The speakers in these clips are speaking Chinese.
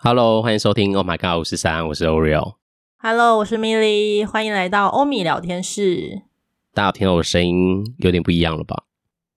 Hello，欢迎收听。Oh my god，五十三，我是 Oreo。Hello，我是 Milly，欢迎来到欧米聊天室。大家听到我声音有点不一样了吧？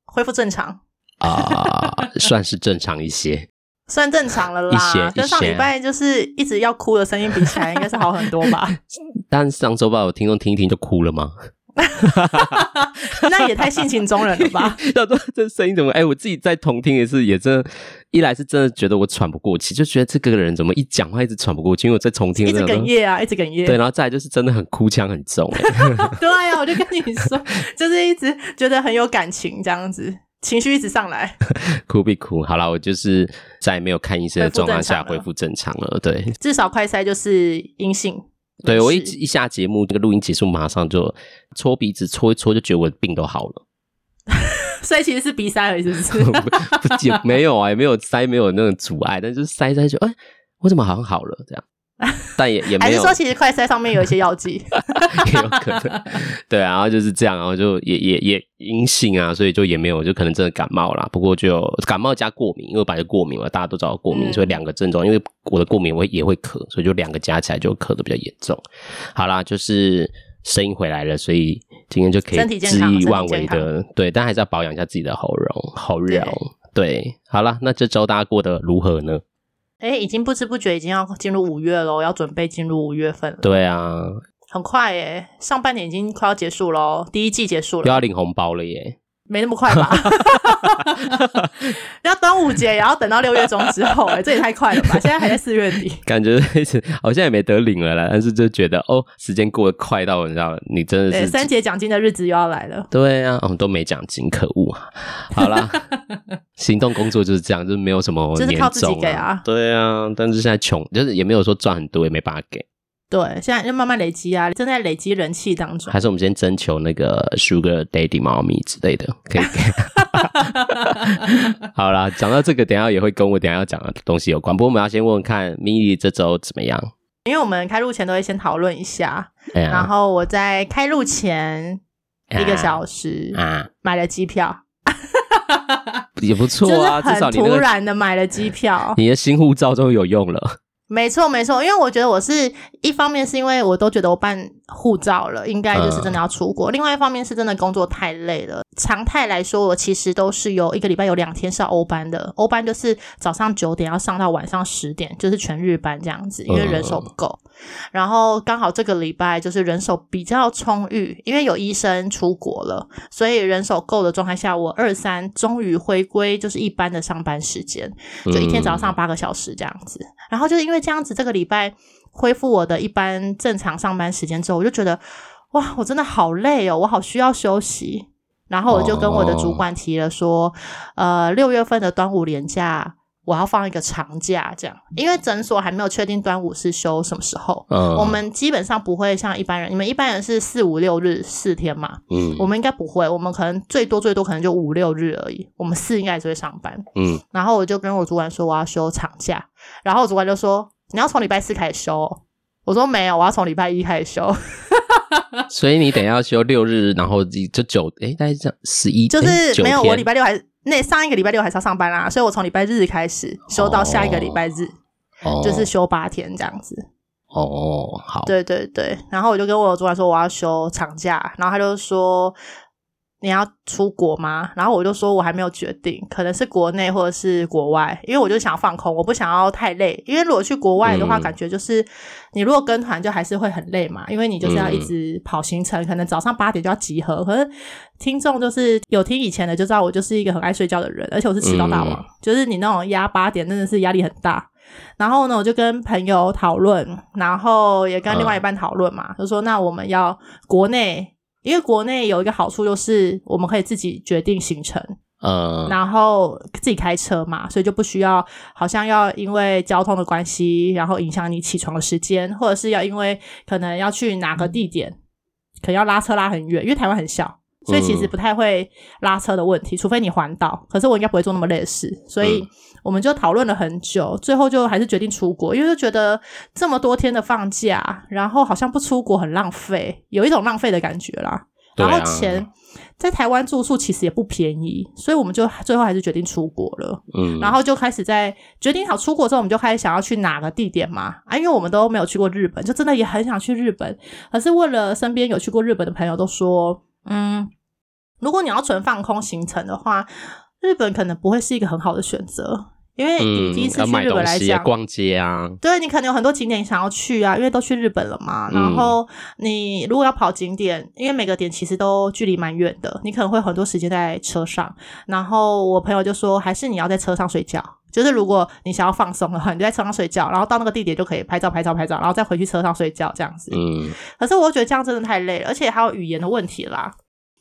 恢复正常啊，uh, 算是正常一些，算正常了啦。一些，跟上礼拜就是一直要哭的声音比起来，应该是好很多吧？但上周吧，我听众听一听就哭了吗？那也太性情中人了吧？要说这声音怎么？哎、欸，我自己在同听也是，也真的，一来是真的觉得我喘不过气，就觉得这个人怎么一讲话一直喘不过气，因为我在重听，一直哽咽啊，一直哽咽。对，然后再来就是真的很哭腔很重。对呀、啊，我就跟你说，就是一直觉得很有感情，这样子情绪一直上来，哭必哭。好了，我就是在没有看医生的状况下恢复正常了。对，至少快筛就是阴性。对，我一一下节目，这个录音结束，马上就搓鼻子搓一搓，就觉得我的病都好了。所以其实是鼻塞而已，是不是？不，不，没有啊，也没有塞，没有那种阻碍，但就是塞塞就，哎，我怎么好像好了这样？但也也没有，还是说其实快筛上面有一些药剂，也有可能。对啊，然后就是这样，然后就也也也阴性啊，所以就也没有，就可能真的感冒啦。不过就感冒加过敏，因为我本来就过敏嘛，大家都知道过敏，嗯、所以两个症状，因为我的过敏我也会咳，所以就两个加起来就咳的比较严重。好啦，就是声音回来了，所所以今天就可以恣意妄为的，对，但还是要保养一下自己的喉咙，喉咙。对，对，好啦，那这周大家过得如何呢？哎，已经不知不觉已经要进入五月喽，要准备进入五月份了。对啊，很快耶，上半年已经快要结束喽，第一季结束了，又要领红包了耶。没那么快吧？要端午节也要等到六月中之后，哎，这也太快了吧！现在还在四月底，感觉好像也没得领了啦。但是就觉得哦，时间过得快到你知道，你真的是三节奖金的日子又要来了。对啊，我们都没奖金，可恶啊！好啦，行动工作就是这样，就是没有什么年终，就是靠自己给啊。对啊，但是现在穷，就是也没有说赚很多，也没办法给。对，现在就慢慢累积啊，正在累积人气当中。还是我们先征求那个 Sugar Daddy 猫咪之类的，可以给。好啦，讲到这个，等一下也会跟我等一下要讲的东西有关。不过我们要先问问看 Mini 这周怎么样？因为我们开录前都会先讨论一下，哎、然后我在开录前一个小时啊买了机票，也不错啊，至少你突然的买了机票，你的新护照终于有用了。没错，没错，因为我觉得我是一方面是因为我都觉得我办护照了，应该就是真的要出国；嗯、另外一方面是真的工作太累了。常态来说，我其实都是有一个礼拜有两天是要欧班的，欧班就是早上九点要上到晚上十点，就是全日班这样子，因为人手不够。嗯、然后刚好这个礼拜就是人手比较充裕，因为有医生出国了，所以人手够的状态下，我二三终于回归就是一般的上班时间，就一天只要上八个小时这样子。嗯、然后就是因为。这样子，这个礼拜恢复我的一般正常上班时间之后，我就觉得哇，我真的好累哦，我好需要休息。然后我就跟我的主管提了说，哦、呃，六月份的端午连假我要放一个长假，这样，因为诊所还没有确定端午是休什么时候。嗯，我们基本上不会像一般人，你们一般人是四五六日四天嘛？嗯，我们应该不会，我们可能最多最多可能就五六日而已。我们四应该还是会上班。嗯，然后我就跟我主管说我要休长假，然后我主管就说。你要从礼拜四开始休哦，我说没有，我要从礼拜一开始休。所以你等一下要休六日，然后就九诶，大概这样十一，就是没有，我礼拜六还那上一个礼拜六还是要上班啦，所以我从礼拜日开始休到下一个礼拜日，哦、就是休八天这样子。哦，好，对对对，然后我就跟我主管说我要休长假，然后他就说。你要出国吗？然后我就说，我还没有决定，可能是国内或者是国外，因为我就想要放空，我不想要太累。因为如果去国外的话，嗯、感觉就是你如果跟团，就还是会很累嘛，因为你就是要一直跑行程，嗯、可能早上八点就要集合。可是听众就是有听以前的就知道，我就是一个很爱睡觉的人，而且我是迟到大王，嗯、就是你那种压八点真的是压力很大。然后呢，我就跟朋友讨论，然后也跟另外一半讨论嘛，嗯、就说那我们要国内。因为国内有一个好处，就是我们可以自己决定行程，嗯，然后自己开车嘛，所以就不需要好像要因为交通的关系，然后影响你起床的时间，或者是要因为可能要去哪个地点，可能要拉车拉很远，因为台湾很小。所以其实不太会拉车的问题，除非你环岛。可是我应该不会做那么累的事，所以我们就讨论了很久，最后就还是决定出国，因为就觉得这么多天的放假，然后好像不出国很浪费，有一种浪费的感觉啦。然后钱在台湾住宿其实也不便宜，所以我们就最后还是决定出国了。嗯，然后就开始在决定好出国之后，我们就开始想要去哪个地点嘛？啊，因为我们都没有去过日本，就真的也很想去日本。可是问了身边有去过日本的朋友，都说，嗯，如果你要纯放空行程的话，日本可能不会是一个很好的选择。因为你第一次去日本来讲，嗯、逛街啊，对，你可能有很多景点想要去啊，因为都去日本了嘛。嗯、然后你如果要跑景点，因为每个点其实都距离蛮远的，你可能会很多时间在车上。然后我朋友就说，还是你要在车上睡觉。就是如果你想要放松的话，你就在车上睡觉，然后到那个地点就可以拍照、拍照、拍照，然后再回去车上睡觉这样子。嗯。可是我觉得这样真的太累了，而且还有语言的问题啦。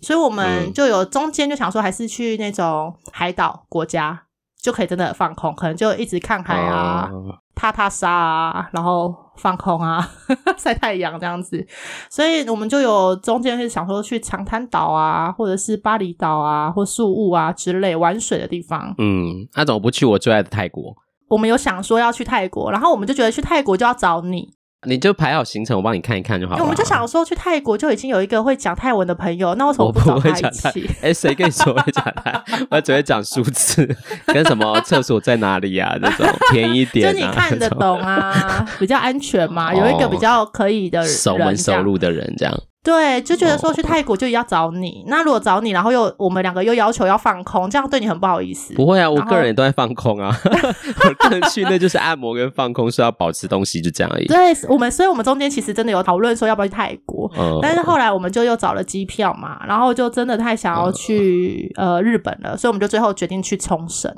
所以我们就有中间就想说，还是去那种海岛国家。就可以真的放空，可能就一直看海啊、uh、踏踏沙啊，然后放空啊，晒太阳这样子。所以我们就有中间是想说去长滩岛啊，或者是巴厘岛啊，或宿雾啊之类玩水的地方。嗯，那怎么不去我最爱的泰国？我们有想说要去泰国，然后我们就觉得去泰国就要找你。你就排好行程，我帮你看一看就好了。我们就想说去泰国就已经有一个会讲泰文的朋友，那为什么不找他一起？哎，谁跟你说会讲泰？我只会讲数字跟什么厕所在哪里呀？这种便宜点，就你看得懂啊，比较安全嘛，有一个比较可以的人，熟门熟路的人这样。对，就觉得说去泰国就要找你。那如果找你，然后又我们两个又要求要放空，这样对你很不好意思。不会啊，我个人也都在放空啊。我个人去那就是按摩跟放空，是要保持东西，就这样而已。对，我们，所以我们中间其实真的有讨论说要不要去泰国，嗯、但是后来我们就又找了机票嘛，然后就真的太想要去、嗯、呃日本了，所以我们就最后决定去冲绳。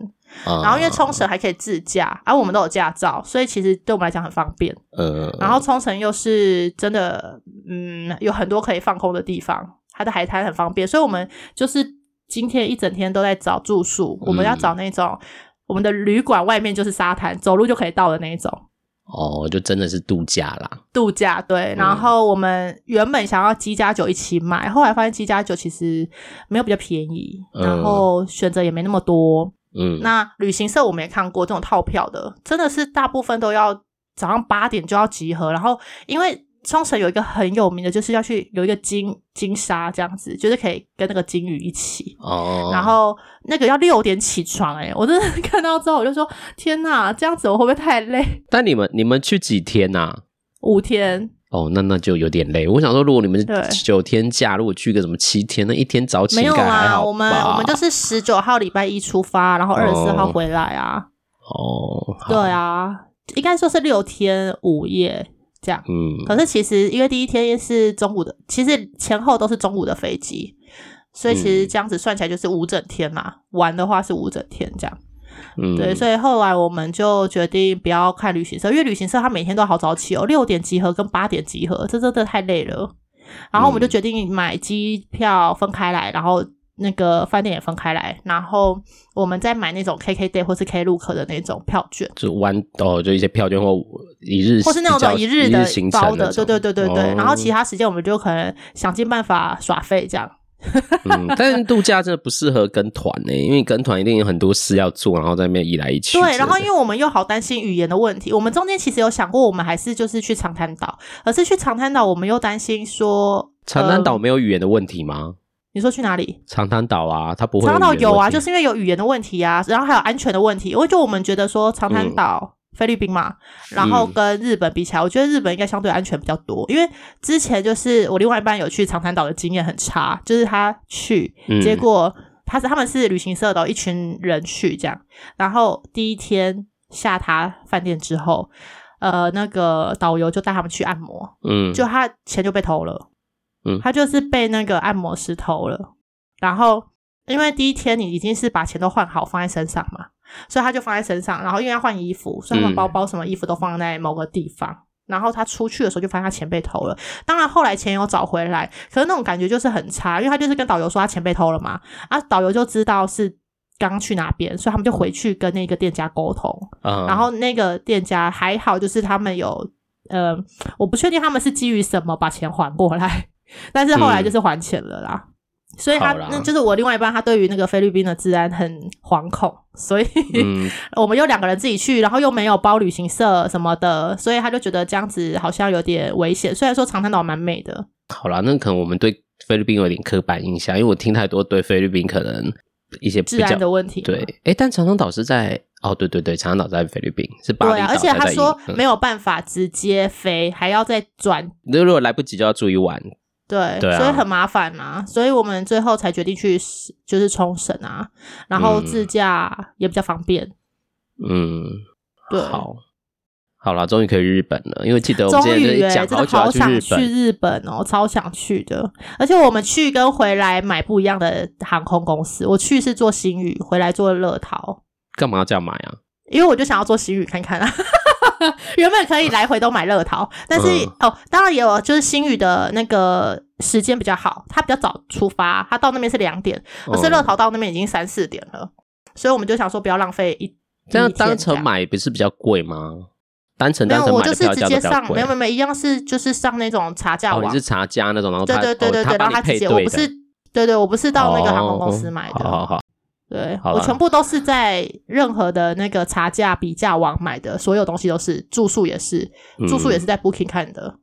然后因为冲绳还可以自驾，而、啊、我们都有驾照，所以其实对我们来讲很方便。嗯，然后冲绳又是真的，嗯，有很多可以放空的地方，它的海滩很方便，所以我们就是今天一整天都在找住宿，我们要找那种、嗯、我们的旅馆外面就是沙滩，走路就可以到的那一种。哦，就真的是度假啦，度假对。然后我们原本想要机加酒一起买，后来发现机加酒其实没有比较便宜，然后选择也没那么多。嗯，那旅行社我们也看过这种套票的，真的是大部分都要早上八点就要集合，然后因为冲绳有一个很有名的，就是要去有一个金金沙这样子，就是可以跟那个金鱼一起哦，然后那个要六点起床，欸，诶我真的看到之后我就说天哪，这样子我会不会太累？但你们你们去几天呐，啊？五天。哦，那那就有点累。我想说，如果你们九天假，如果去个什么七天，那一天早起？没有啊，我们我们就是十九号礼拜一出发，然后二十四号回来啊。哦，对啊，应该说是六天五夜这样。嗯，可是其实因为第一天是中午的，其实前后都是中午的飞机，所以其实这样子算起来就是五整天嘛。玩的话是五整天这样。嗯，对，所以后来我们就决定不要看旅行社，因为旅行社他每天都好早起哦，六点集合跟八点集合，这真的太累了。然后我们就决定买机票分开来，然后那个饭店也分开来，然后我们再买那种 KKday 或是 Klook 的那种票券，就玩哦，就一些票券或一日或是那种一日的包的，对对对对对。然后其他时间我们就可能想尽办法耍废这样。嗯，但是度假真的不适合跟团呢，因为跟团一定有很多事要做，然后在那边一来一去。对，然后因为我们又好担心语言的问题，我们中间其实有想过，我们还是就是去长滩岛，可是去长滩岛，我们又担心说，长滩岛没有语言的问题吗？呃，你说去哪里？长滩岛啊，它不会。长滩岛有啊，就是因为有语言的问题啊，然后还有安全的问题，因为就我们觉得说长滩岛。嗯菲律宾嘛，然后跟日本比起来，嗯、我觉得日本应该相对安全比较多。因为之前就是我另外一半有去长滩岛的经验很差，就是他去，嗯、结果他是他们是旅行社的一群人去这样，然后第一天下榻饭店之后，呃，那个导游就带他们去按摩，嗯，就他钱就被偷了，嗯，他就是被那个按摩师偷了，然后因为第一天你已经是把钱都换好放在身上嘛。所以他就放在身上，然后因为要换衣服，所以他们包包什么衣服都放在某个地方。嗯、然后他出去的时候就发现他钱被偷了。当然后来钱有找回来，可是那种感觉就是很差，因为他就是跟导游说他钱被偷了嘛。啊，导游就知道是刚去哪边，所以他们就回去跟那个店家沟通。嗯、然后那个店家还好，就是他们有呃，我不确定他们是基于什么把钱还过来，但是后来就是还钱了啦。嗯所以他那就是我另外一半，他对于那个菲律宾的治安很惶恐，所以、嗯、我们又两个人自己去，然后又没有包旅行社什么的，所以他就觉得这样子好像有点危险。虽然说长滩岛蛮美的，好啦，那可能我们对菲律宾有点刻板印象，因为我听太多对菲律宾可能一些治安的问题。对，哎，但长滩岛是在哦，对对对，长滩岛在菲律宾是巴厘岛。对啊，而且他说没有办法直接飞，嗯、还要再转。如果来不及就要住一晚。对，对啊、所以很麻烦嘛，所以我们最后才决定去就是冲绳啊，然后自驾也比较方便。嗯，对，好，好了，终于可以日本了，因为记得我们之前讲好久要去日本，真的好想去日本哦，超想去的。而且我们去跟回来买不一样的航空公司，我去是做星宇，回来做乐淘。干嘛要这样买啊？因为我就想要做星宇看看啊。原本可以来回都买乐淘，但是、嗯、哦，当然也有就是新宇的那个时间比较好，他比较早出发，他到那边是两点，可是乐淘到那边已经三四点了，嗯、所以我们就想说不要浪费一这样单程买不是比较贵吗？单程单程买的票价比较贵，没有没有没有一样是就是上那种查价网，哦、你是查价那种，然后对对对对对，然后他直接我不是对对，我不是到那个航空公司买的，好好。对，我全部都是在任何的那个查价比价网买的，所有东西都是住宿也是，住宿也是在 Booking 看的，嗯、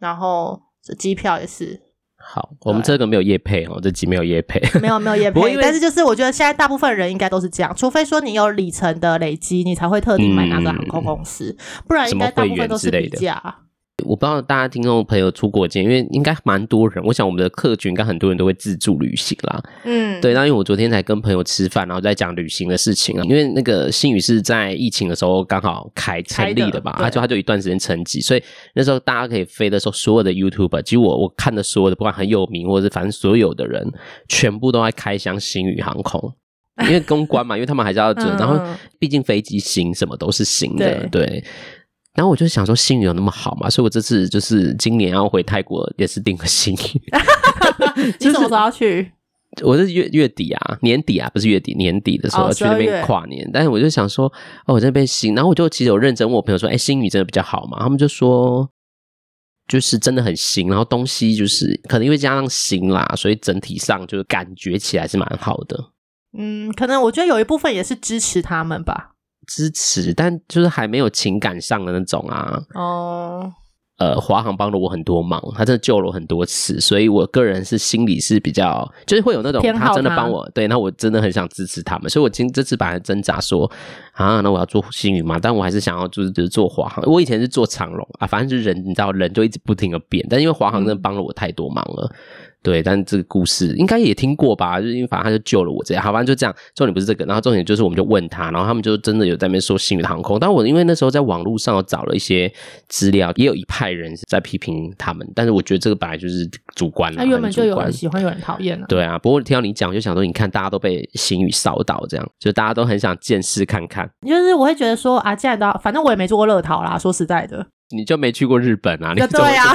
然后这机票也是。好，我们这个没有业配哦，这集没有业配，没有没有业配，但是就是我觉得现在大部分人应该都是这样，除非说你有里程的累积，你才会特地买那个航空公司，嗯、不然应该大部分都是比价。我不知道大家听众朋友出国前，因为应该蛮多人。我想我们的客群应该很多人都会自助旅行啦。嗯，对。那因为我昨天才跟朋友吃饭，然后在讲旅行的事情啊。因为那个新宇是在疫情的时候刚好开成立的吧，他就他就一段时间沉寂，所以那时候大家可以飞的时候，所有的 YouTuber，其实我我看的所有的，不管很有名或者是反正所有的人，全部都在开箱新宇航空，因为公关嘛，因为他们还是要准。然后毕竟飞机新，什么都是新的，对。对然后我就想说，星宇有那么好嘛？所以我这次就是今年要回泰国，也是定个星宇。你什么时候要去？我是月月底啊，年底啊，不是月底，年底的时候要去那边跨年。但是我就想说，哦，我这边新，然后我就其实有认真问我朋友说，哎，新宇真的比较好嘛？他们就说，就是真的很新，然后东西就是可能因为加上新啦，所以整体上就是感觉起来是蛮好的。嗯，可能我觉得有一部分也是支持他们吧。支持，但就是还没有情感上的那种啊。哦，呃，华航帮了我很多忙，他真的救了我很多次，所以我个人是心里是比较，就是会有那种他，真的帮我，对，那我真的很想支持他们，所以我今这次本来挣扎说啊，那我要做星宇嘛，但我还是想要就是就是做华航。我以前是做长荣啊，反正就是人，你知道，人就一直不停的变，但因为华航真的帮了我太多忙了。嗯对，但这个故事应该也听过吧？就是因为反正他就救了我这样，好，反正就这样。重点不是这个，然后重点就是我们就问他，然后他们就真的有在那边说星宇航空。但我因为那时候在网络上找了一些资料，也有一派人是在批评他们。但是我觉得这个本来就是主观，他原本就有人喜欢，有人讨厌了。对啊，不过听到你讲，我就想说，你看大家都被星宇烧到，这样就大家都很想见识看看。就是我会觉得说啊，既然都反正我也没坐过乐桃啦，说实在的。你就没去过日本啊？你对呀，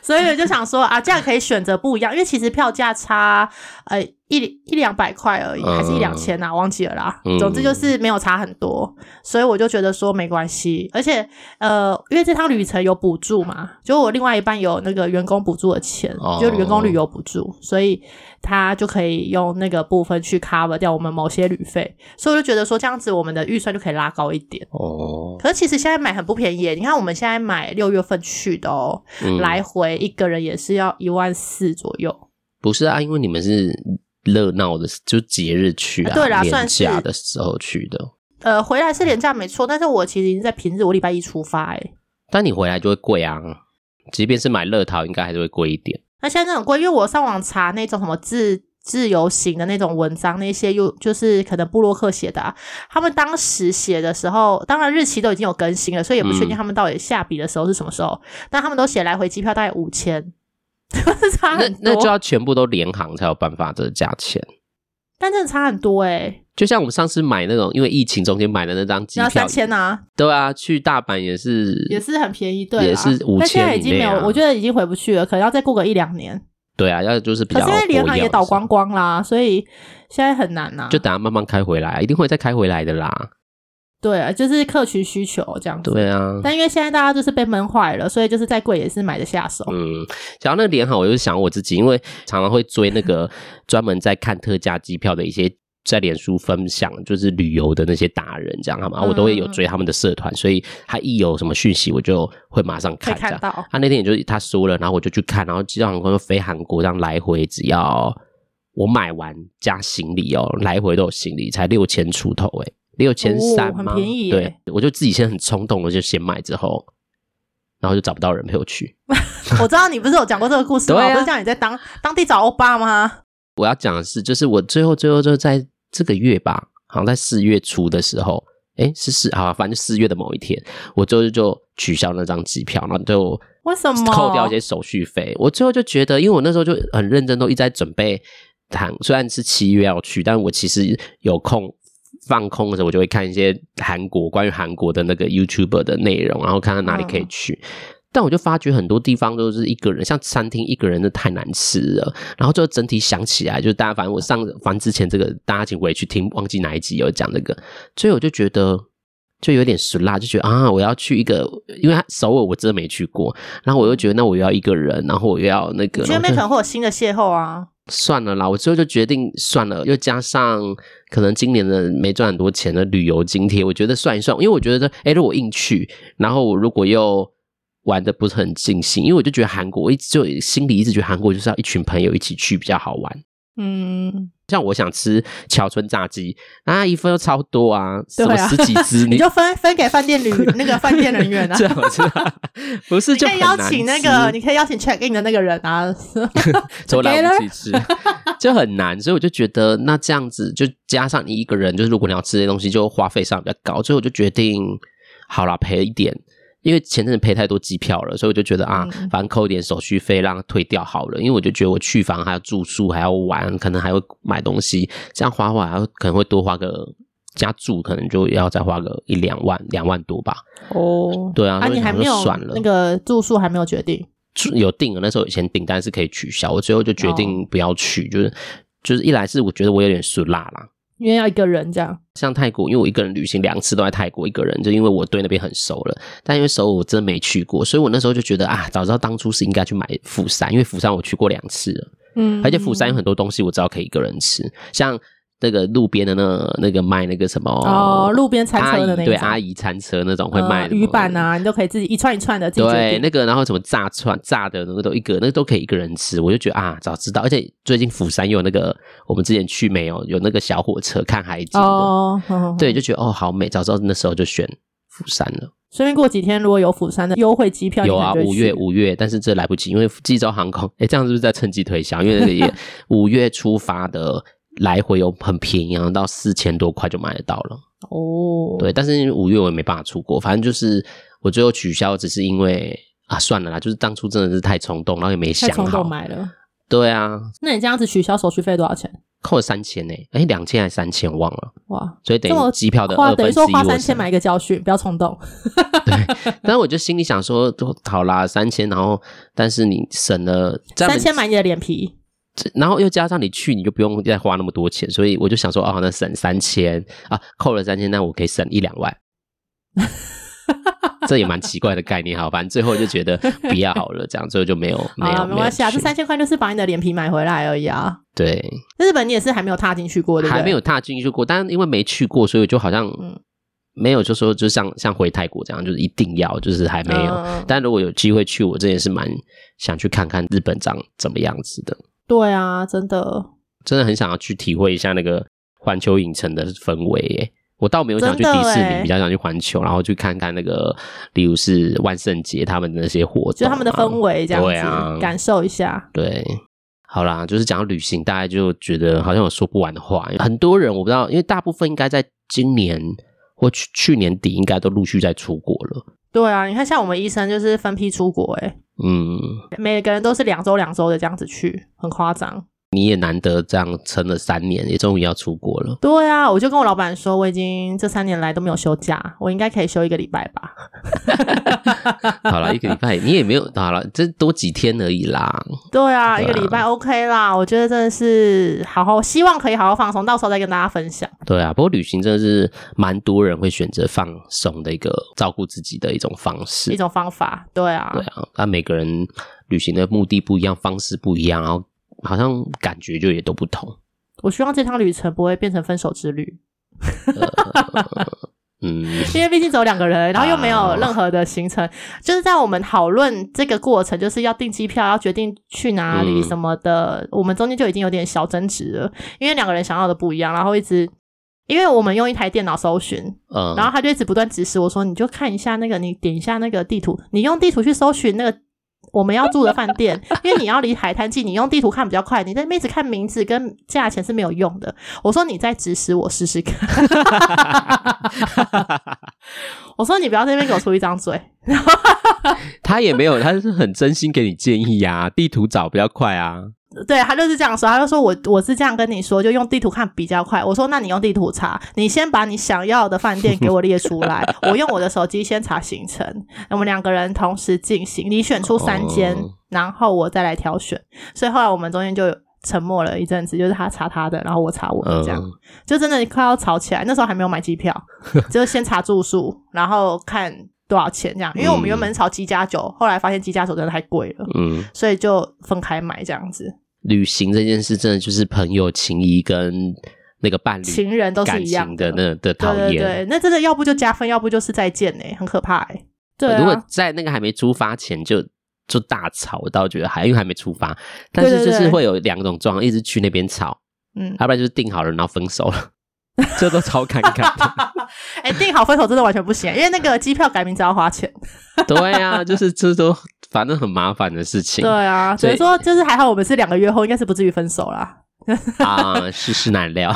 所以我就想说啊，这样可以选择不一样，因为其实票价差呃一一两百块而已，还是一两千啊，忘记了啦。总之就是没有差很多，所以我就觉得说没关系。而且呃，因为这趟旅程有补助嘛，就我另外一半有那个员工补助的钱，就员工旅游补助，所以他就可以用那个部分去 cover 掉我们某些旅费。所以我就觉得说这样子我们的预算就可以拉高一点。哦，可是其实现在买很不便宜，你看。我们现在买六月份去的哦，嗯、来回一个人也是要一万四左右。不是啊，因为你们是热闹的，就节日去啊，对啦，连假的时候去的。呃，回来是连假没错，但是我其实已经在平日，我礼拜一出发哎。但你回来就会贵啊，即便是买乐淘，应该还是会贵一点。那现在很贵，因为我上网查那种什么自。自由行的那种文章，那些又就是可能布洛克写的，啊，他们当时写的时候，当然日期都已经有更新了，所以也不确定他们到底下笔的时候是什么时候。嗯、但他们都写来回机票大概五千，差很多。那那就要全部都联航才有办法这个价钱，但真的差很多哎，欸。就像我们上次买那种，因为疫情中间买的那张机票，三千啊，对啊，去大阪也是也是很便宜，对，也是五千，啊。但现在已经没有，我觉得已经回不去了，可能要再过个一两年。对啊，要就是比较。可是因为联航也倒光光啦，所以现在很难呐、啊。就等它慢慢开回来，一定会再开回来的啦。对啊，就是客群需求这样子。对啊。但因为现在大家就是被闷坏了，所以就是再贵也是买得下手。嗯，讲到那个联航，我就想我自己，因为常常会追那个 专门在看特价机票的一些在脸书分享就是旅游的那些达人这样，好吗？我都会有追他们的社团，所以他一有什么讯息，我就会马上看。看到他那天也就是他说了，然后我就去看，然后机场航空飞韩国这样来回，只要我买完加行李哦，来回都有行李，才六千出头诶，六千三很便宜。对，我就自己先很冲动，我就先买之后，然后就找不到人陪我去。我知道你不是有讲过这个故事吗？啊、不是叫你在当当地找欧巴吗？我要讲的是，就是我最后最后就在这个月吧，好像在四月初的时候，诶是四啊，反正四月的某一天，我最后就取消那张机票，然后就为什么扣掉一些手续费？我最后就觉得，因为我那时候就很认真，都一直在准备谈，虽然是七月要去，但我其实有空放空的时候，我就会看一些韩国关于韩国的那个 YouTuber 的内容，然后看看哪里可以去。嗯但我就发觉很多地方都是一个人，像餐厅一个人的太难吃了。然后就整体想起来，就大家反正我上反正之前这个大家请回去听，忘记哪一集有讲这个，所以我就觉得就有点酸辣，就觉得啊，我要去一个，因为首尔我真的没去过，然后我又觉得那我又要一个人，然后我又要那个，觉得那边可能会有新的邂逅啊。算了啦，我最后就决定算了，又加上可能今年的没赚很多钱的旅游津贴，我觉得算一算，因为我觉得哎，如果硬去，然后我如果又。玩的不是很尽兴，因为我就觉得韩国，我一直就心里一直觉得韩国就是要一群朋友一起去比较好玩。嗯，像我想吃桥村炸鸡，啊，一份又超多啊，什么十几只，你就分分给饭店旅那个饭店人员啊。这样子啊，不是就可以邀请那个，你可以邀请 check in 的那个人啊，走来一起吃，就很难，所以我就觉得那这样子就加上你一个人，就是如果你要吃这些东西，就花费上比较高，所以我就决定好了赔一点。因为前阵子赔太多机票了，所以我就觉得啊，反正扣一点手续费让它退掉好了。因为我就觉得我去房还要住宿，还要玩，可能还会买东西，这样花花还要可能会多花个加住，可能就要再花个一两万，两万多吧。哦，对啊，啊，你还没有算了，那个住宿还没有决定，有订了，那时候以前订单是可以取消，我最后就决定不要去，就是就是一来是我觉得我有点俗辣啦。因为要一个人这样，像泰国，因为我一个人旅行两次都在泰国一个人，就因为我对那边很熟了。但因为首尔我真的没去过，所以我那时候就觉得啊，早知道当初是应该去买釜山，因为釜山我去过两次了。嗯，而且釜山有很多东西我知道可以一个人吃，像。那个路边的那那个卖那个什么哦，路边餐车的那种，对，阿姨餐车那种会卖鱼板啊，你都可以自己一串一串的自己。对，那个然后什么炸串炸的那个都一个，那个都可以一个人吃。我就觉得啊，早知道，而且最近釜山有那个我们之前去没有有那个小火车看海景的，哦，对，就觉得哦好美，早知道那时候就选釜山了。顺便过几天如果有釜山的优惠机票，有啊，五月五月，但是这来不及，因为济州航空，哎，这样是不是在趁机推销？因为那个也 五月出发的。来回有很便宜然后，到四千多块就买得到了哦。对，但是五月我也没办法出国，反正就是我最后取消，只是因为啊，算了啦，就是当初真的是太冲动，然后也没想好。太冲动买了。对啊。那你这样子取消手续费多少钱？扣了三千呢，哎，两千还是三千，忘了。哇，所以等于机票的花等于说花三千买一个教训，不要冲动。对，但是我就心里想说，都好啦，三千，然后但是你省了三千买你的脸皮。然后又加上你去，你就不用再花那么多钱，所以我就想说，哦，那省三千啊，扣了三千，那我可以省一两万，这也蛮奇怪的概念，哈，反正最后就觉得不要好了，这样最后就没有没有没关系啊，这三千块就是把你的脸皮买回来而已啊。对，日本你也是还没有踏进去过的，还没有踏进去过，但因为没去过，所以就好像没有就说就像像回泰国这样，就是一定要就是还没有，嗯、但如果有机会去，我真也是蛮想去看看日本长怎么样子的。对啊，真的，真的很想要去体会一下那个环球影城的氛围耶。我倒没有想去迪士尼，比较想去环球，然后去看看那个，例如是万圣节他们的那些活动，就他们的氛围这样子，对啊，感受一下。对，好啦，就是讲到旅行，大家就觉得好像有说不完的话。很多人我不知道，因为大部分应该在今年或去去年底，应该都陆续在出国了。对啊，你看像我们医生就是分批出国，诶嗯，每个人都是两周两周的这样子去，很夸张。你也难得这样撑了三年，也终于要出国了。对啊，我就跟我老板说，我已经这三年来都没有休假，我应该可以休一个礼拜吧。好了，一个礼拜你也没有好了，这多几天而已啦。对啊，对啊，一个礼拜 OK 啦。我觉得真的是好好，希望可以好好放松，到时候再跟大家分享。对啊，不过旅行真的是蛮多人会选择放松的一个照顾自己的一种方式，一种方法。对啊，对啊，那每个人旅行的目的不一样，方式不一样，然后。好像感觉就也都不同，我希望这趟旅程不会变成分手之旅。呃 嗯，因为毕竟只有两个人，然后又没有任何的行程，啊、就是在我们讨论这个过程，就是要订机票，要决定去哪里什么的，嗯、我们中间就已经有点小争执了，因为两个人想要的不一样，然后一直，因为我们用一台电脑搜寻，嗯，然后他就一直不断指示我说，你就看一下那个，你点一下那个地图，你用地图去搜寻那个。我们要住的饭店，因为你要离海滩近，你用地图看比较快。你在那边一直看名字跟价钱是没有用的。我说你再指使我试试看。我说你不要在那边给我出一张嘴。他也没有，他是很真心给你建议呀、啊。地图找比较快啊。对，他就是这样说，他就说我我是这样跟你说，就用地图看比较快。我说那你用地图查，你先把你想要的饭店给我列出来，我用我的手机先查行程，我们两个人同时进行，你选出三间，哦、然后我再来挑选。所以后来我们中间就沉默了一阵子，就是他查他的，然后我查我的，这样、嗯、就真的快要吵起来。那时候还没有买机票，就先查住宿，然后看多少钱这样。因为我们原本炒七加酒，后来发现七加酒真的太贵了，嗯，所以就分开买这样子。旅行这件事，真的就是朋友情谊跟那个伴侣、情人都是一样的。那的讨厌。对对。对，那真的要不就加分，要不就是再见呢，很可怕哎。对、啊，如果在那个还没出发前就就大吵，我倒觉得还因为还没出发，但是就是会有两种状况，一直去那边吵，嗯，要不然就是定好了然后分手了，这都超尴尬的。哎，订好分手真的完全不行，因为那个机票改名字要花钱。对啊，就是这都。反正很麻烦的事情。对啊，所以说就是还好，我们是两个月后，应该是不至于分手啦。啊，世事难料。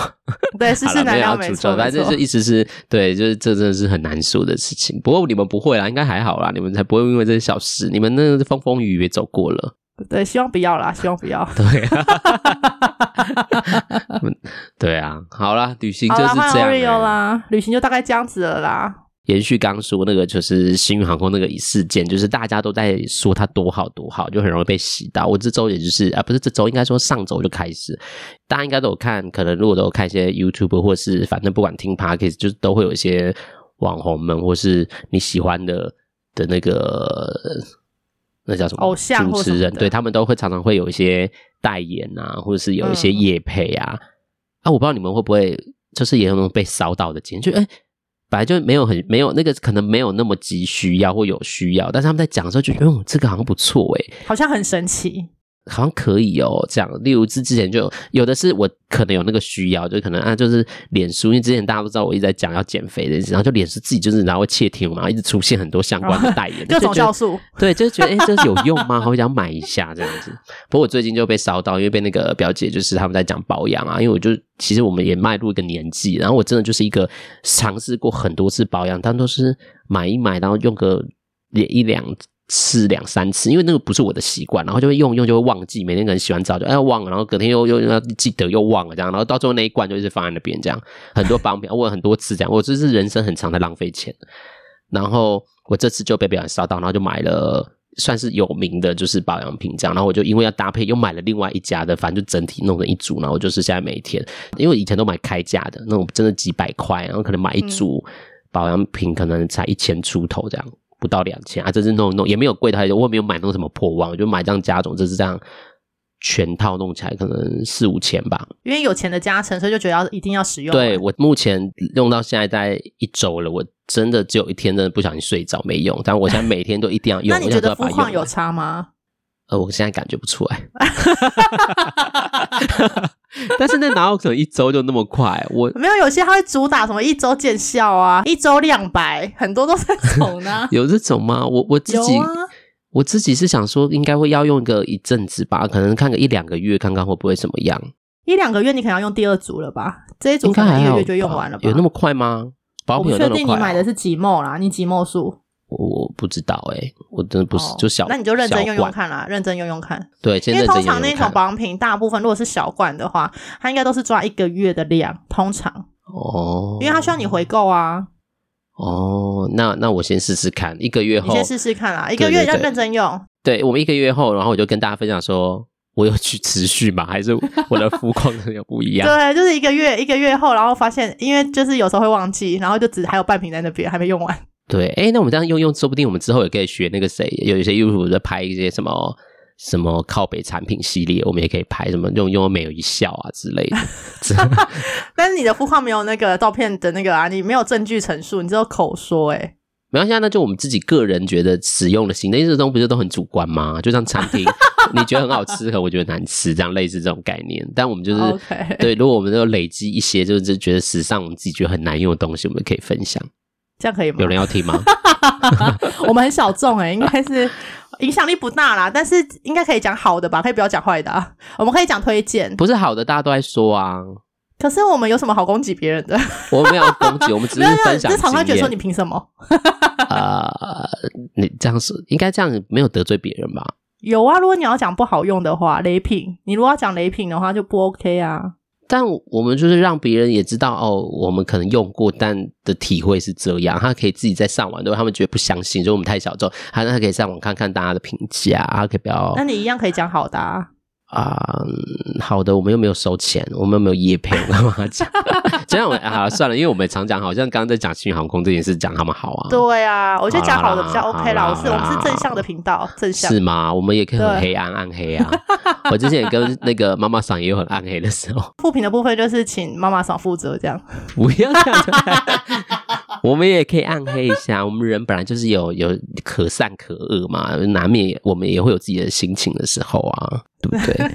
对，世事难料没错。反正这意思是对，就是这真的是很难说的事情。不过你们不会啦，应该还好啦，你们才不会因为这些小事，你们那风风雨雨也走过了。对，希望不要啦，希望不要。对啊，对啊，好啦，旅行就是这样、欸、啦，旅行就大概这样子了啦。延续刚说那个，就是星宇航空那个事件，就是大家都在说它多好多好，就很容易被洗到。我这周也就是啊，不是这周，应该说上周就开始，大家应该都有看，可能如果都有看一些 YouTube 或是反正不管听 Podcast，就是都会有一些网红们或是你喜欢的的那个那叫什么偶像主持人，对他们都会常常会有一些代言啊，或者是有一些业配啊。嗯、啊，我不知道你们会不会就是也有那种被烧到的经验，就哎。欸本来就没有很没有那个可能没有那么急需要或有需要，但是他们在讲的时候就觉得，嗯，这个好像不错诶，好像很神奇。好像可以哦，这样。例如之之前就有的是我可能有那个需要，就可能啊，就是脸书，因为之前大家都知道我一直在讲要减肥的，然后就脸书自己就是然后会窃听嘛，一直出现很多相关的代言，各种酵素。对，就觉得哎、欸，这是有用吗？好想买一下这样子。不过我最近就被烧到，因为被那个表姐就是他们在讲保养啊，因为我就其实我们也迈入一个年纪，然后我真的就是一个尝试过很多次保养，但都是买一买，然后用个一两。吃两三次，因为那个不是我的习惯，然后就会用用就会忘记，每天可能洗完澡就哎忘了，然后隔天又又要记得又忘了这样，然后到最后那一罐就一直放在那边这样，很多保养品我很多次这样，我这是人生很长的浪费钱。然后我这次就被别人烧到，然后就买了算是有名的就是保养品这样，然后我就因为要搭配又买了另外一家的，反正就整体弄成一组，然后就是现在每天，因为以前都买开价的那种，真的几百块，然后可能买一组保养品可能才一千出头这样。不到两千啊，这是弄弄也没有贵的，我也没有买那种什么破网，我就买这样加总，这是这样全套弄起来可能四五千吧。因为有钱的加成，所以就觉得要一定要使用。对，我目前用到现在在一周了，我真的只有一天真的不小心睡着没用，但我现在每天都一定要用。那你觉得肤况有差吗？呃，我现在感觉不出来。但是那哪有可能一周就那么快？我 没有，有些他会主打什么一周见效啊，一周亮白，很多都是这种呢。有这种吗？我我自己，啊、我自己是想说，应该会要用个一阵子吧，可能看个一两个月，看看会不会怎么样。一两个月，你可能要用第二组了吧？这一组可能一个月就用完了吧？有那么快吗？保养有那么快？我不确定你买的是几 ml 啦，你几 ml 数？我不知道哎、欸，我真的不是、哦、就小，那你就认真用用看啦，认真用用看。对，因为通常那种保养品，大部分如果是小罐的话，它应该都是抓一个月的量，通常哦，因为它需要你回购啊。哦，那那我先试试看，一个月后你先试试看啦，一个月要认真用。对，我们一个月后，然后我就跟大家分享说，我有去持续吗？还是我的肤况有不一样？对，就是一个月一个月后，然后发现，因为就是有时候会忘记，然后就只还有半瓶在那边还没用完。对，哎，那我们这样用用，说不定我们之后也可以学那个谁，有一些 YouTube 在拍一些什么什么靠北产品系列，我们也可以拍什么用用美有一笑啊之类的。但是你的呼唤没有那个照片的那个啊，你没有证据陈述，你只有口说哎、欸。没关系，那就我们自己个人觉得使用的心得，因为这东西不是都很主观吗？就像餐厅，你觉得很好吃和我觉得难吃，这样类似这种概念。但我们就是 Okay. 对，如果我们都累积一些，就是觉得时尚我们自己觉得很难用的东西，我们可以分享。这样可以吗？有人要听吗？我们很小众哎、欸，应该是 影响力不大啦，但是应该可以讲好的吧？可以不要讲坏的啊？我们可以讲推荐，不是好的，大家都在说啊。可是我们有什么好攻击别人的？我们没有攻击，我们只是 分享。这常常觉得说你凭什么？呃，你这样是应该这样，没有得罪别人吧？有啊，如果你要讲不好用的话，雷品，你如果要讲雷品的话就不 OK 啊。但我们就是让别人也知道哦，我们可能用过，但的体会是这样，他可以自己在上网，如果？他们觉得不相信，就我们太小众，他他可以上网看看大家的评价，啊可以不要。那你一样可以讲好的啊。啊、嗯，好的，我们又没有收钱，我们又没有业配，我干嘛讲？这样我啊，算了，因为我们常讲，好像刚刚在讲新航空这件事，讲他们好啊。对啊，我觉得讲好的比较 OK 啦。啦我是我们是正向的频道，正向是吗？我们也可以很黑暗暗黑啊。我之前也跟那个妈妈桑也有很暗黑的时候。负评的部分就是请妈妈桑负责，这样不要这样。我们也可以暗黑一下，我们人本来就是有有可善可恶嘛，难免我们也会有自己的心情的时候啊，对不对？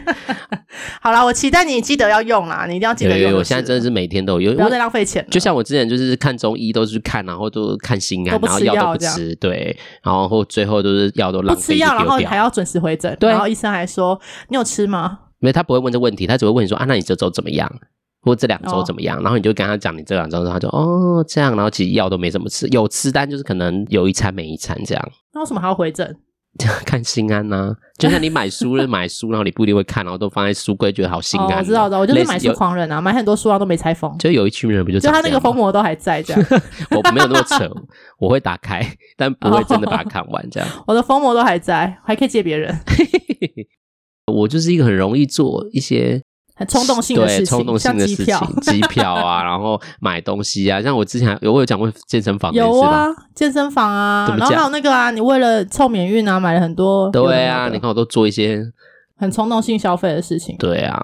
好啦，我期待你记得要用啦，你一定要记得用。我现在真的是每天都有，不要再浪费钱。就像我之前就是看中医都是看，然后都看心安，然后药都不吃，对，然后最后都是药都浪费，不吃药，然后还要准时回诊，对，然后医生还说你有吃吗？没有，他不会问这问题，他只会问你说啊，那你这周怎么样？或这两周怎么样？哦、然后你就跟他讲你这两周，他就哦这样，然后其实药都没怎么吃，有吃但就是可能有一餐没一餐这样。那为什么还要回诊？看心安呐、啊，就像你买书买书，然后你不一定会看，然后都放在书柜，觉得好心安、啊。哦、我知道的，我就是买书狂人啊，买很多书啊都没拆封。就有一群人不就？就他那个封膜都还在这样。我没有那么扯，我会打开，但不会真的把它看完这样。我的封膜都还在，还可以借别人。我就是一个很容易做一些。冲动性的事情，冲动性的事情，机票，票啊，然后买东西啊，像我之前有我有讲过健身房，有啊，健身房啊，然后还有那个啊，你为了凑免运啊，买了很多，对啊，你看我都做一些很冲动性消费的事情，对啊，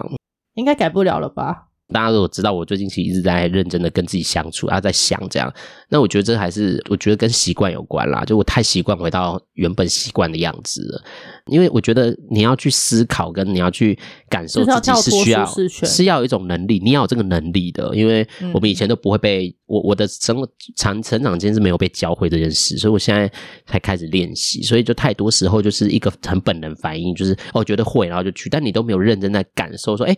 应该改不了了吧？大家如果知道我最近其实一直在认真的跟自己相处啊，在想这样，那我觉得这还是我觉得跟习惯有关啦。就我太习惯回到原本习惯的样子了，因为我觉得你要去思考跟你要去感受自己是需要是要有一种能力，你要有这个能力的。因为我们以前都不会被我我的生长成长间是没有被教会这件事，所以我现在才开始练习。所以就太多时候就是一个很本能反应，就是哦觉得会，然后就去，但你都没有认真在感受说，哎。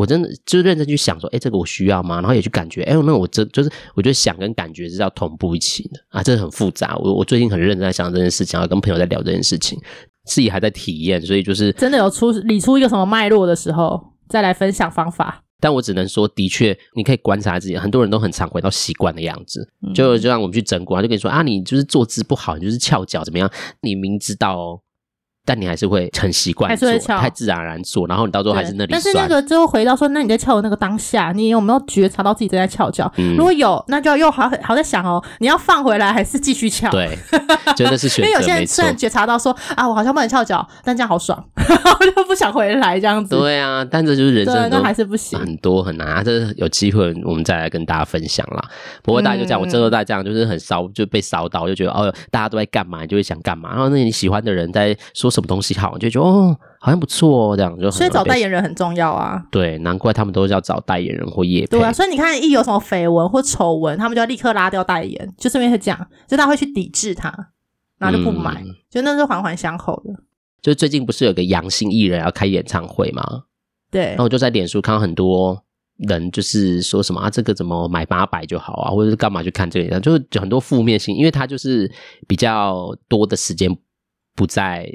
我真的就认真去想说，哎，这个我需要吗？然后也去感觉，哎，那我这就是我觉得想跟感觉是要同步一起的啊，这很复杂。我我最近很认真在想这件事情，要跟朋友在聊这件事情，自己还在体验，所以就是真的有出理出一个什么脉络的时候，再来分享方法。但我只能说，的确，你可以观察自己，很多人都很常回到习惯的样子，就就让我们去整蛊，就跟你说啊，你就是坐姿不好，你就是翘脚怎么样？你明知道哦。但你还是会很习惯做，太自然而然做，然后你到最后还是那里。但是那个就回到说，那你在翘的那个当下，你有没有觉察到自己正在翘脚？嗯、如果有，那就要又好好在想哦，你要放回来还是继续翘？对，真的是选择。因为有些人虽然觉察到说啊，我好像不能翘脚，但这样好爽，我就不想回来这样子。对啊，但这就是人生，那还是不行，很多很难啊。这有机会我们再来跟大家分享啦。不过大家就这样，我这都在这样，就是很烧，就被烧到，就觉得哦，大家都在干嘛，你就会想干嘛。然后那你喜欢的人在说什么？什么东西好，就觉得哦，好像不错哦，这样就很。所以找代言人很重要啊。对，难怪他们都是要找代言人或业配。对啊，所以你看，一有什么绯闻或丑闻，他们就要立刻拉掉代言，就顺便会讲，就他会去抵制他，然后就不买，嗯、就那是环环相扣的。就最近不是有个阳性艺人要开演唱会吗？对。然后我就在脸书看到很多人就是说什么啊，这个怎么买八百就好啊，或者是干嘛去看这个演唱，就是很多负面性，因为他就是比较多的时间不在。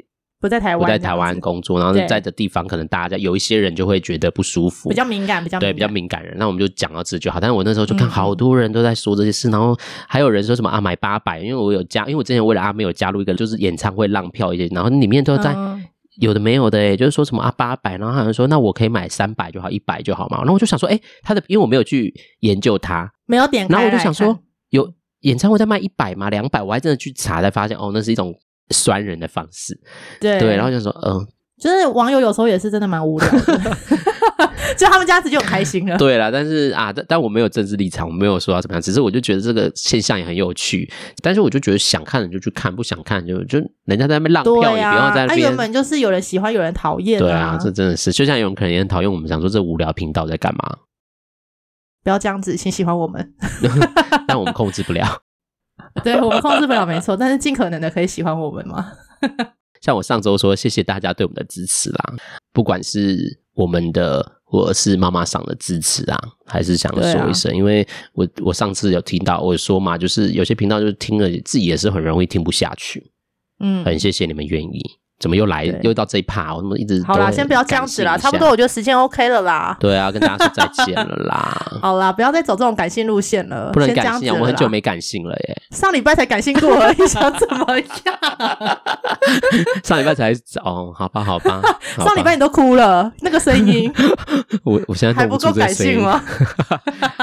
不在台湾，不在台湾工作，然后在的地方可能大家在有一些人就会觉得不舒服，比较敏感，比较敏感对比较敏感人。那我们就讲到这就好。但是我那时候就看好多人都在说这些事，嗯、然后还有人说什么啊买八百，因为我有加，因为我之前为了阿妹有加入一个就是演唱会浪票一些，然后里面都在、嗯、有的没有的，诶就是说什么啊八百，然后好像说那我可以买三百就好，一百就好嘛。然后我就想说，诶他的因为我没有去研究他，没有点开，然后我就想说有演唱会在卖一百吗？两百？我还真的去查才发现，哦，那是一种。酸人的方式，对对，然后就说，嗯、呃，就是网友有时候也是真的蛮无聊的，就他们家子就很开心了。对啦，但是啊，但但我没有政治立场，我没有说要怎么样，只是我就觉得这个现象也很有趣。但是我就觉得想看的就去看，不想看就就人家在那边浪票，也不要在那边。啊，原本就是有人喜欢，有人讨厌。对啊，这真的是，就像有人可能也很讨厌我们，想说这无聊频道在干嘛？不要这样子，请喜欢我们。但我们控制不了。对，我们控制不了，没错，但是尽可能的可以喜欢我们嘛。像我上周说，谢谢大家对我们的支持啦，不管是我们的或者是妈妈桑的支持啊，还是想说一声，啊、因为我我上次有听到我说嘛，就是有些频道就是听了自己也是很容易听不下去，嗯，很谢谢你们愿意。怎么又来又到这一趴？我怎么一直好啦，先不要这样子啦，差不多，我觉得时间 OK 了啦。对啊，跟大家说再见了啦。好啦，不要再走这种感性路线了。不能感性啊，我很久没感性了耶。上礼拜才感性过而已，想怎么样？上礼拜才哦，好吧，好吧。上礼拜你都哭了，那个声音，我我现在还不够感性吗？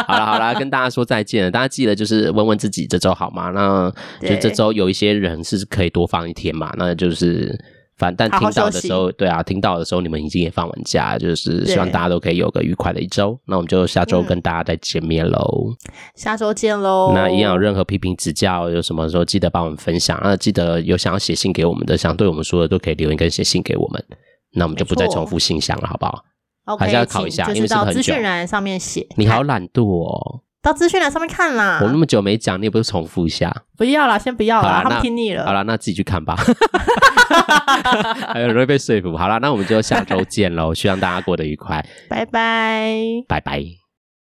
好了好了，跟大家说再见了。大家记得就是问问自己这周好吗？那就这周有一些人是可以多放一天嘛，那就是。反但听到的时候，对啊，听到的时候你们已经也放完假，就是希望大家都可以有个愉快的一周。那我们就下周跟大家再见面喽、嗯，下周见喽。那一样有任何批评指教，有什么时候记得帮我们分享。那记得有想要写信给我们的，想对我们说的，都可以留言跟写信给我们。那我们就不再重复信箱了，好不好？Okay, 还是要考一下，因为是很久。资讯栏上面写，你好懒惰哦。到资讯栏上面看啦。我那么久没讲，你也不是重复一下？不要啦，先不要啦，他们听腻了。好了，那自己去看吧。还有人被说服。好了，那我们就下周见喽，希望大家过得愉快。拜拜，拜拜。